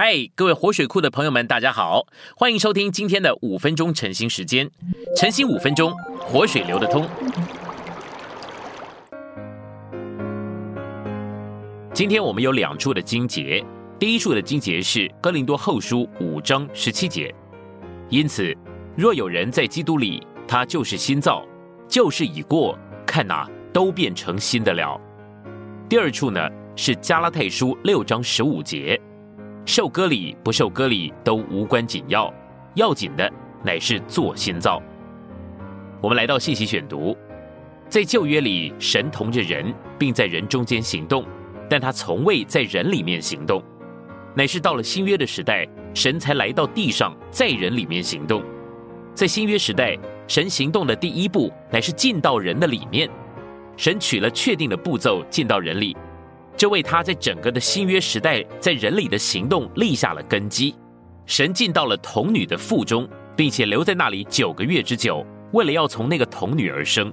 嗨，各位活水库的朋友们，大家好，欢迎收听今天的五分钟晨兴时间。晨兴五分钟，活水流得通。今天我们有两处的经节，第一处的经节是哥林多后书五章十七节。因此，若有人在基督里，他就是新造，旧事已过，看哪，都变成新的了。第二处呢是加拉太书六章十五节。受割礼不受割礼都无关紧要，要紧的乃是做新造。我们来到信息选读，在旧约里，神同着人，并在人中间行动，但他从未在人里面行动，乃是到了新约的时代，神才来到地上，在人里面行动。在新约时代，神行动的第一步乃是进到人的里面，神取了确定的步骤进到人里。这为他在整个的新约时代，在人里的行动立下了根基。神进到了童女的腹中，并且留在那里九个月之久，为了要从那个童女而生。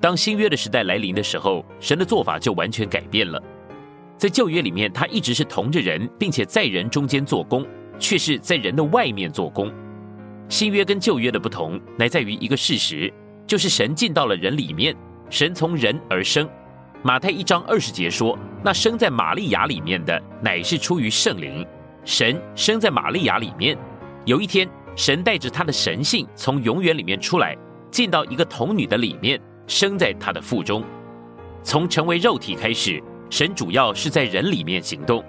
当新约的时代来临的时候，神的做法就完全改变了。在旧约里面，他一直是同着人，并且在人中间做工，却是在人的外面做工。新约跟旧约的不同，乃在于一个事实，就是神进到了人里面，神从人而生。马太一章二十节说：“那生在玛利亚里面的，乃是出于圣灵。神生在玛利亚里面。有一天，神带着他的神性从永远里面出来，进到一个童女的里面，生在他的腹中。从成为肉体开始，神主要是在人里面行动。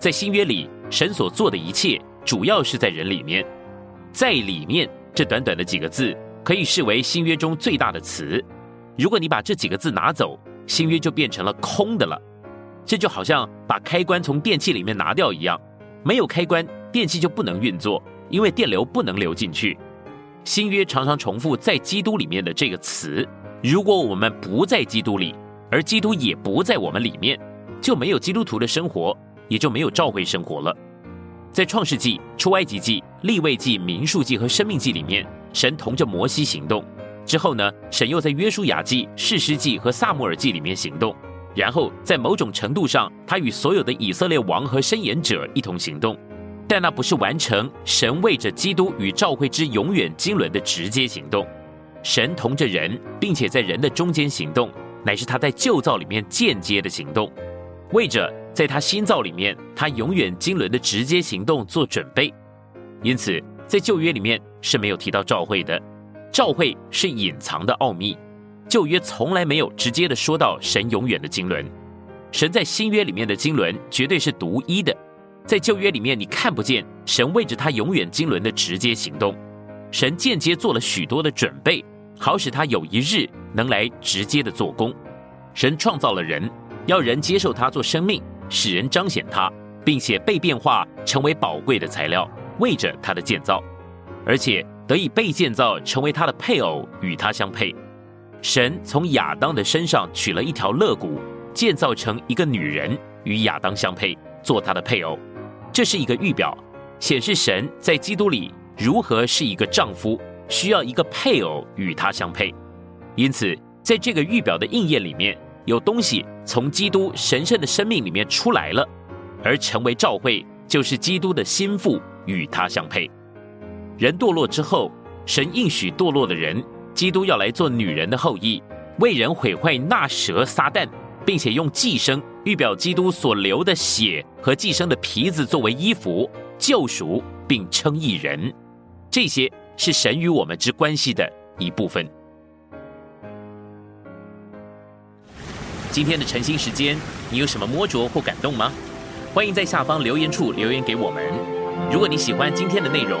在新约里，神所做的一切，主要是在人里面。在里面这短短的几个字，可以视为新约中最大的词。如果你把这几个字拿走，新约就变成了空的了，这就好像把开关从电器里面拿掉一样，没有开关，电器就不能运作，因为电流不能流进去。新约常常重复在基督里面的这个词，如果我们不在基督里，而基督也不在我们里面，就没有基督徒的生活，也就没有召会生活了。在创世纪、出埃及记、立位记、民数记和生命记里面，神同着摩西行动。之后呢，神又在约书亚记、士师记和萨母尔记里面行动，然后在某种程度上，他与所有的以色列王和申言者一同行动，但那不是完成神为着基督与召会之永远经纶的直接行动。神同着人，并且在人的中间行动，乃是他在旧造里面间接的行动，为着在他新造里面他永远经纶的直接行动做准备。因此，在旧约里面是没有提到召会的。召会是隐藏的奥秘，旧约从来没有直接的说到神永远的经纶，神在新约里面的经纶绝对是独一的，在旧约里面你看不见神为着他永远经纶的直接行动，神间接做了许多的准备，好使他有一日能来直接的做工。神创造了人，要人接受他做生命，使人彰显他，并且被变化成为宝贵的材料，为着他的建造，而且。得以被建造成为他的配偶，与他相配。神从亚当的身上取了一条肋骨，建造成一个女人，与亚当相配，做他的配偶。这是一个预表，显示神在基督里如何是一个丈夫，需要一个配偶与他相配。因此，在这个预表的应验里面，有东西从基督神圣的生命里面出来了，而成为召会，就是基督的心腹与他相配。人堕落之后，神应许堕落的人，基督要来做女人的后裔，为人毁坏那蛇撒旦，并且用寄生预表基督所流的血和寄生的皮子作为衣服救赎，并称义人。这些是神与我们之关系的一部分。今天的晨兴时间，你有什么摸着或感动吗？欢迎在下方留言处留言给我们。如果你喜欢今天的内容，